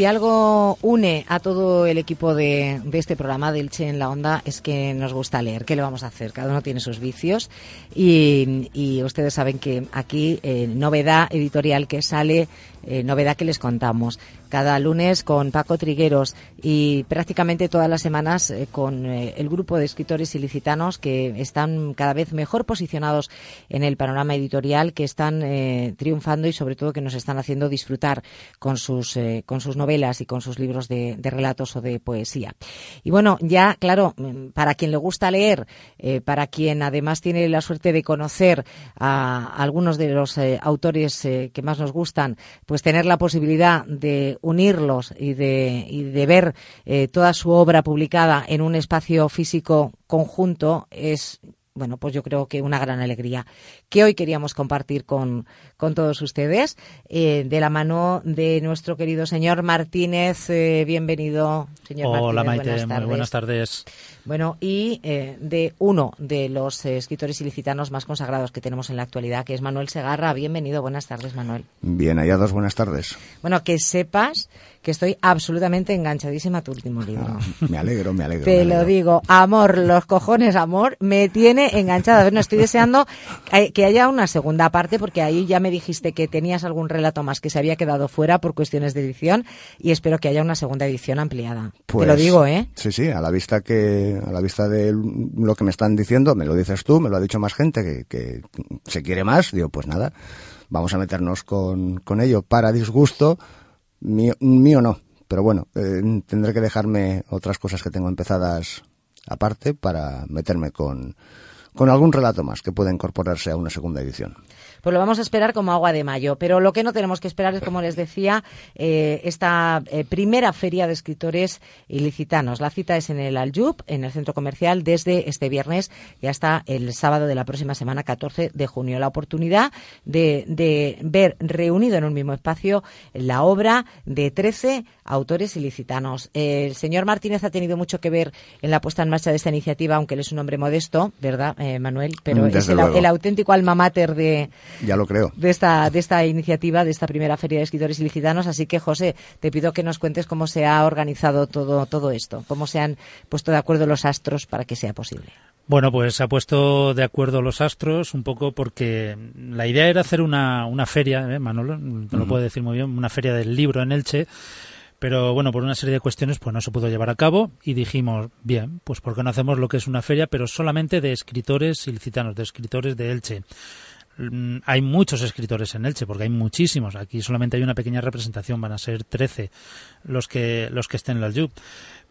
si algo une a todo el equipo de, este programa del Che en la Onda es que nos gusta leer. ¿Qué le vamos a hacer? Cada uno tiene sus vicios y, ustedes saben que aquí eh, novedad editorial que sale, eh, novedad que les contamos cada lunes con Paco Trigueros y prácticamente todas las semanas eh, con eh, el grupo de escritores ilicitanos que están cada vez mejor posicionados en el panorama editorial, que están eh, triunfando y sobre todo que nos están haciendo disfrutar con sus, con sus novelas y con sus libros de, relatos o de poesía. Y bueno, ya, claro, mm, para quien le gusta leer, para quien además tiene la suerte de conocer a algunos de los autores que más nos gustan, pues tener la posibilidad de unirlos y de, ver eh, toda su obra publicada en un espacio físico conjunto es bueno, pues yo creo que una gran alegría que hoy queríamos compartir con, con todos ustedes, eh, de la mano de nuestro querido señor Martínez. Eh, bienvenido, señor Hola, Maite, muy buenas tardes. Bueno, y eh, de uno de los escritores ilicitanos más consagrados que tenemos en la actualidad, que es Manuel Segarra. Bienvenido, buenas tardes, Manuel. Bien hallados, buenas tardes. Bueno, que sepas que estoy absolutamente enganchadísima a tu último libro. Ah, me alegro, me alegro. Te lo digo, amor, los cojones, amor, me tiene enganchada. Bueno, estoy deseando que haya una segunda parte porque ahí ya me dijiste que tenías algún relato más que se había quedado fuera por cuestiones de edición y espero que haya una segunda edición ampliada. Te lo pues, digo, ¿eh? Sí, sí, a la vista que a la vista de lo que me están diciendo, me lo dices tú, me lo ha dicho más gente que, se quiere más, digo, pues nada, vamos a meternos con, con ello para disgusto Mío, no, pero bueno, eh, tendré que dejarme otras cosas que tengo empezadas aparte para meterme con, con algún relato más que pueda incorporarse a una segunda edición pues lo vamos a esperar como agua de mayo. Pero lo que no tenemos que esperar es, como les decía, eh, esta eh, primera feria de escritores ilicitanos. La cita es en el Aljub, en el centro comercial, desde este viernes y hasta el sábado de la próxima semana, 14 de junio. La oportunidad de, de ver reunido en un mismo espacio la obra de 13 autores ilicitanos. el señor Martínez ha tenido mucho que ver en la puesta en marcha de esta iniciativa, aunque él es un hombre modesto, ¿verdad, eh, Manuel? Pero es el, auténtico alma mater de, ya lo creo. De esta, de esta iniciativa, de esta primera feria de escritores ilicitanos. Así que, José, te pido que nos cuentes cómo se ha organizado todo, todo esto, cómo se han puesto de acuerdo los astros para que sea posible. Bueno, pues se ha puesto de acuerdo los astros un poco porque la idea era hacer una, una feria, ¿eh, Manolo, no lo puedo decir muy bien, una feria del libro en Elche, pero bueno, por una serie de cuestiones pues no se pudo llevar a cabo y dijimos, bien, pues ¿por qué no hacemos lo que es una feria, pero solamente de escritores ilicitanos, de escritores de Elche? Mm, hay muchos escritores en Elche, porque hay muchísimos. Aquí solamente hay una pequeña representación, van a ser 13 los que, los que estén en la Jub.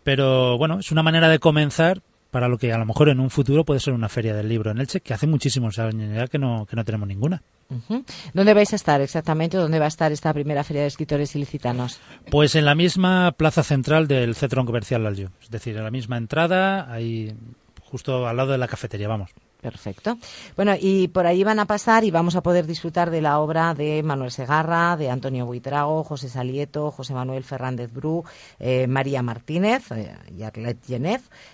Pero bueno, es una manera de comenzar para lo que a lo mejor en un futuro puede ser una feria del libro en Elche, que hace muchísimos años ya que no, que no tenemos ninguna. ¿Dónde vais a estar exactamente? ¿Dónde va a estar esta primera feria de escritores ilicitanos? Pues en la misma plaza central del Centro Comercial Aljo. Es decir, en la misma entrada, ahí justo al lado de la cafetería, vamos. Perfecto. Bueno, y por ahí van a pasar y vamos a poder disfrutar de la obra de Manuel Segarra, de Antonio Buitrago, José Salieto, José Manuel Fernández Bru, eh, María Martínez, eh, Yarlet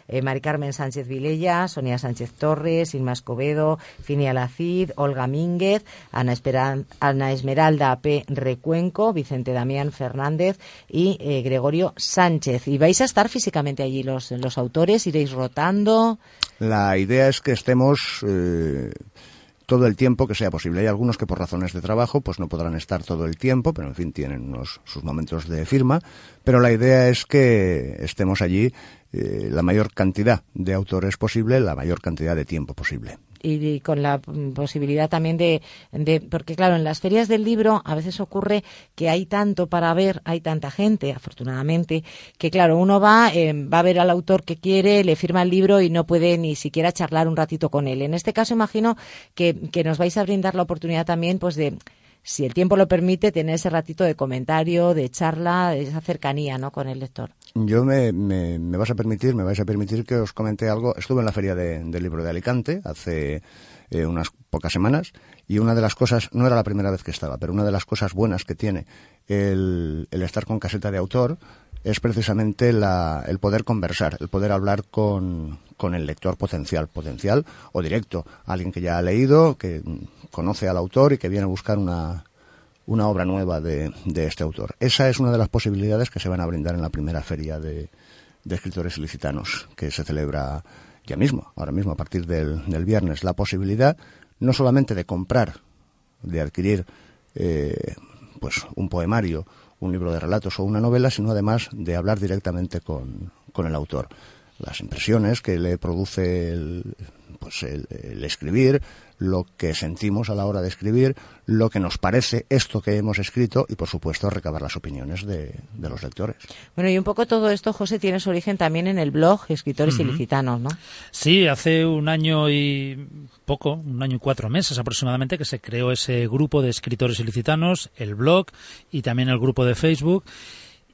eh, Mari Carmen Sánchez Vilella, Sonia Sánchez Torres, Inma Escobedo, Finia Lacid, Olga Mínguez, Ana, Esmeralda P. Recuenco, Vicente Damián Fernández y eh, Gregorio Sánchez. ¿Y vais a estar físicamente allí los, los autores? ¿Iréis rotando? La idea es que estemos eh, todo el tiempo que sea posible. Hay algunos que por razones de trabajo pues no podrán estar todo el tiempo, pero en fin tienen unos, sus momentos de firma. Pero la idea es que estemos allí eh, la mayor cantidad de autores posible, la mayor cantidad de tiempo posible y con la posibilidad también de, porque claro, en las ferias del libro a veces ocurre que hay tanto para ver, hay tanta gente, afortunadamente, que claro, uno va, eh, va a ver al autor que quiere, le firma el libro y no puede ni siquiera charlar un ratito con él. En este caso imagino que, que nos vais a brindar la oportunidad también pues de si el tiempo lo permite, tener ese ratito de comentario, de charla, esa cercanía ¿no? con el lector. Yo me, me, vas a permitir, me vais a permitir que os comente algo. Estuve en la feria del libro de Alicante hace eh, unas pocas semanas y una de las cosas, no era la primera vez que estaba, pero una de las cosas buenas que tiene el estar con caseta de autor es precisamente la, el poder conversar, el poder hablar con, con el lector potencial, potencial o directo, alguien que ya ha leído, que conoce al autor y que viene a buscar una, una obra nueva de, este autor. Esa es una de las posibilidades que se van a brindar en la primera feria de, escritores ilicitanos que se celebra ya mismo, ahora mismo, a partir del, viernes. La posibilidad no solamente de comprar, de adquirir eh, pues un poemario, un libro de relatos o una novela, sino además de hablar directamente con, con el autor. Las impresiones que le produce el, pues el, escribir, lo que sentimos a la hora de escribir, lo que nos parece esto que hemos escrito y, por supuesto, recabar las opiniones de, los lectores. Bueno, y un poco todo esto, José, tiene su origen también en el blog Escritores Ilicitanos, ¿no? Sí, hace un año y poco, un año y cuatro meses aproximadamente, que se creó ese grupo de escritores ilicitanos, el blog y también el grupo de Facebook.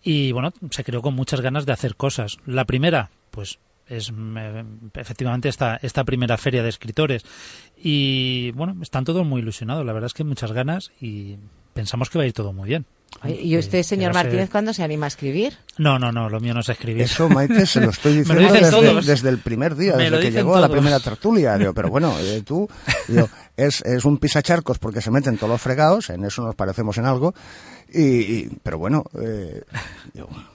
Y bueno, se creó con muchas ganas de hacer cosas. La primera, pues es efectivamente esta, esta primera feria de escritores. Y bueno, están todos muy ilusionados, la verdad es que muchas ganas y pensamos que va a ir todo muy bien. ¿Y usted, señor Martínez, cuándo se anima a escribir? No, no, no, lo mío no es escribir. Eso, Maite, se lo estoy diciendo desde, el primer día, desde que llegó a la primera tertulia. pero bueno, eh, tú, es, es un pisacharcos porque se meten todos los fregados, en eso nos parecemos en algo. Y, pero bueno, eh,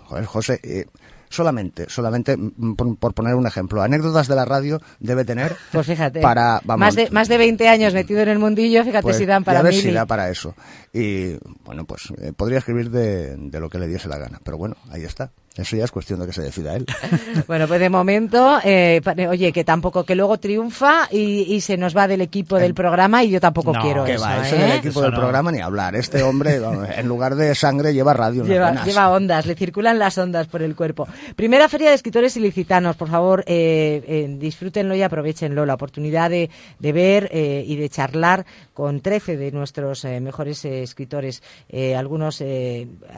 joder, José, eh, solamente, solamente mm, por, poner un ejemplo, anécdotas de la radio debe tener pues fíjate, para más de más de 20 años metido en el mundillo, fíjate pues si dan para ya si da para eso. Y bueno, pues eh, podría escribir de, de lo que le diese la gana, pero bueno, ahí está. Eso ya es cuestión de que se decida él. bueno, pues de momento, eh, oye, que tampoco, que luego triunfa y, se nos va del equipo del programa y yo tampoco quiero que eso. va, eso del equipo del programa ni hablar. Este hombre, en lugar de sangre, lleva radio. Lleva, lleva, ondas, le circulan las ondas por el cuerpo. Primera feria de escritores ilicitanos, por favor, eh, eh, disfrútenlo y aprovechenlo. La oportunidad de, de ver y de charlar con 13 de nuestros mejores escritores. algunos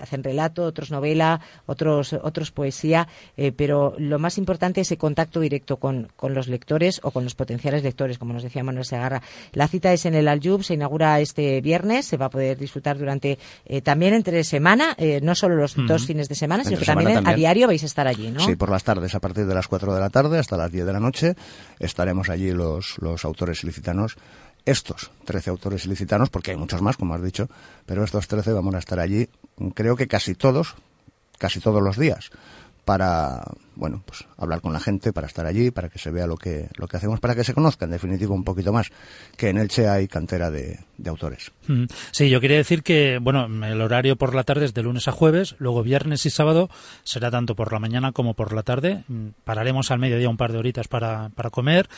hacen relato, otros novela, otros otros poesía, eh, pero lo más importante es el contacto directo con, los lectores o con los potenciales lectores, como nos decía Manuel Segarra. La cita es en el Aljub, se inaugura este viernes, se va a poder disfrutar durante eh, también entre semana, eh, no solo los dos fines de semana, sino que también, a diario vais a estar allí, ¿no? Sí, por las tardes, a partir de las 4 de la tarde hasta las 10 de la noche, estaremos allí los, los autores ilicitanos estos 13 autores ilicitanos, porque hay muchos más, como has dicho, pero estos 13 vamos a estar allí, creo que casi todos, casi todos los días para bueno pues hablar con la gente para estar allí para que se vea lo que lo que hacemos para que se conozca en definitiva un poquito más que en Elche hay cantera de, autores mm. sí yo quería decir que bueno el horario por la tarde es de lunes a jueves luego viernes y sábado será tanto por la mañana como por la tarde mm, pararemos al mediodía un par de horitas para, para comer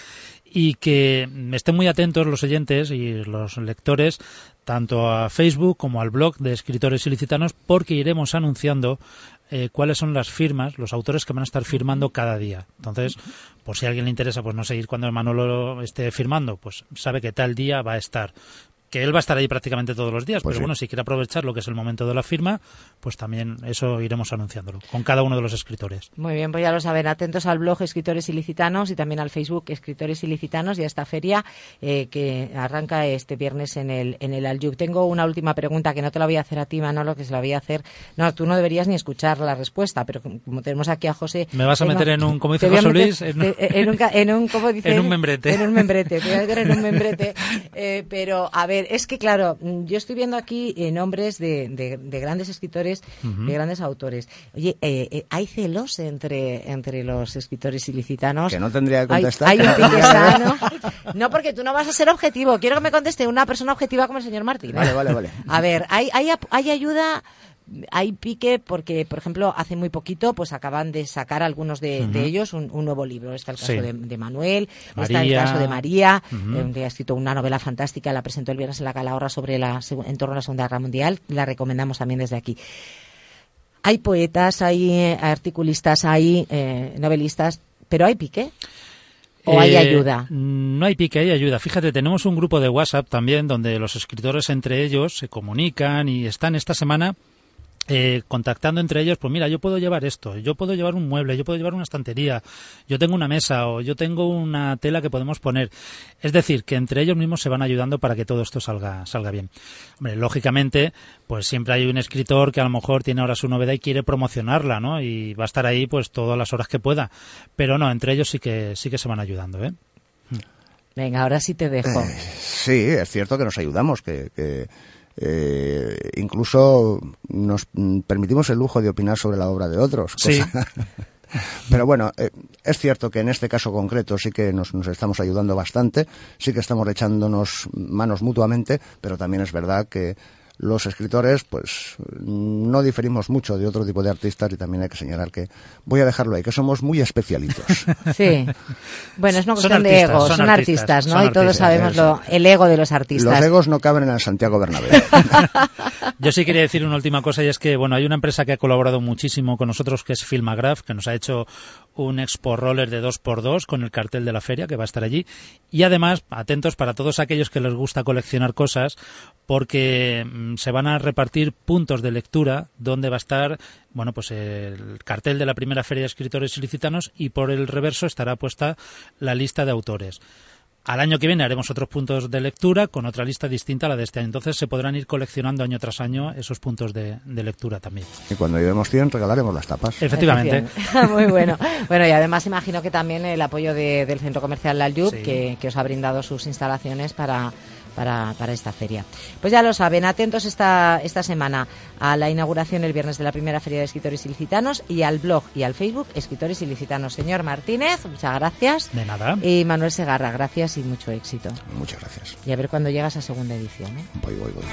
y que estén muy atentos los oyentes y los lectores tanto a Facebook como al blog de escritores ilicitanos porque iremos anunciando eh, cuáles son las firmas, los autores que van a estar firmando cada día. Entonces, por si a alguien le interesa, pues no seguir cuando Manolo esté firmando, pues sabe que tal día va a estar que él va a estar ahí prácticamente todos los días, pues pero bueno, si quiere aprovechar lo que es el momento de la firma, pues también eso iremos anunciándolo con cada uno de los escritores. Muy bien, pues ya lo saben, atentos al blog Escritores Ilicitanos y también al Facebook Escritores Ilicitanos y a esta feria eh, que arranca este viernes en el, en el Aljub. Tengo una última pregunta que no te la voy a hacer a ti, Manolo, que se la voy a hacer. No, tú no deberías ni escuchar la respuesta, pero como tenemos aquí a José... Me vas a meter en un, como dice José Luis... En, un, ¿cómo dice? En un membrete. En un membrete, te voy a meter en un membrete. Eh, pero, a ver, es que claro, mm, yo estoy viendo aquí eh, nombres de, de, grandes escritores, de grandes autores. Oye, eh, eh, ¿hay celos entre, entre los escritores ilicitanos? Que no tendría que contestar. ¿Hay, no, porque tú no vas a ser objetivo. Quiero que me conteste una persona objetiva como el señor Martín. Vale, vale, vale. A ver, ¿hay, hay, hay ayuda hay pique porque, por ejemplo, hace muy poquito pues acaban de sacar algunos de, ellos un, nuevo libro. Está el caso de, Manuel, está el caso de María, eh, que ha escrito una novela fantástica, la presentó el viernes en la Calahorra sobre la, en torno a la Segunda Guerra Mundial, la recomendamos también desde aquí. Hay poetas, hay eh, articulistas, hay eh, novelistas, pero hay pique. ¿O hay ayuda? No hay pique, hay ayuda. Fíjate, tenemos un grupo de WhatsApp también donde los escritores entre ellos se comunican y están esta semana eh, contactando entre ellos, pues mira, yo puedo llevar esto, yo puedo llevar un mueble, yo puedo llevar una estantería, yo tengo una mesa o yo tengo una tela que podemos poner. Es decir, que entre ellos mismos se van ayudando para que todo esto salga, salga bien. Hombre, lógicamente, pues siempre hay un escritor que a lo mejor tiene ahora su novedad y quiere promocionarla, ¿no? Y va a estar ahí pues todas las horas que pueda. Pero no, entre ellos sí que, sí que se van ayudando, ¿eh? Venga, ahora sí te dejo. Eh, sí, es cierto que nos ayudamos, que eh, incluso nos permitimos el lujo de opinar sobre la obra de otros. Sí. Pero bueno, eh, es cierto que en este caso concreto sí que nos, nos, estamos ayudando bastante, sí que estamos echándonos manos mutuamente, pero también es verdad que los escritores, pues no diferimos mucho de otro tipo de artistas y también hay que señalar que voy a dejarlo ahí, que somos muy especialitos. Sí. Bueno, es una cuestión de ego, son, son artistas, ¿no? y todos sabemos lo, el ego de los artistas. Los egos no caben en el Santiago Bernabéu. Yo sí quería decir una última cosa y es que, bueno, hay una empresa que ha colaborado muchísimo con nosotros que es Filmagraph, que nos ha hecho un expo roller de 2x2 con el cartel de la feria que va a estar allí. Y además, atentos para todos aquellos que les gusta coleccionar cosas, porque mm, se van a repartir puntos de lectura donde va a estar bueno pues el cartel de la primera feria de escritores ilicitanos y por el reverso estará puesta la lista de autores. Al año que viene haremos otros puntos de lectura con otra lista distinta a la de este año. Entonces se podrán ir coleccionando año tras año esos puntos de, de lectura también. Y cuando llevemos 100 regalaremos las tapas. Efectivamente. Muy bueno. Bueno, y además imagino que también el apoyo de, del Centro Comercial La sí. que, que os ha brindado sus instalaciones para para, para, esta feria. Pues ya lo saben, atentos esta, esta semana a la inauguración el viernes de la primera feria de escritores ilicitanos y al blog y al Facebook Escritores Ilicitanos. Señor Martínez, muchas gracias. De nada. Y Manuel Segarra, gracias y mucho éxito. Muchas gracias. Y a ver cuándo llegas a segunda edición. ¿eh? Voy, voy, voy.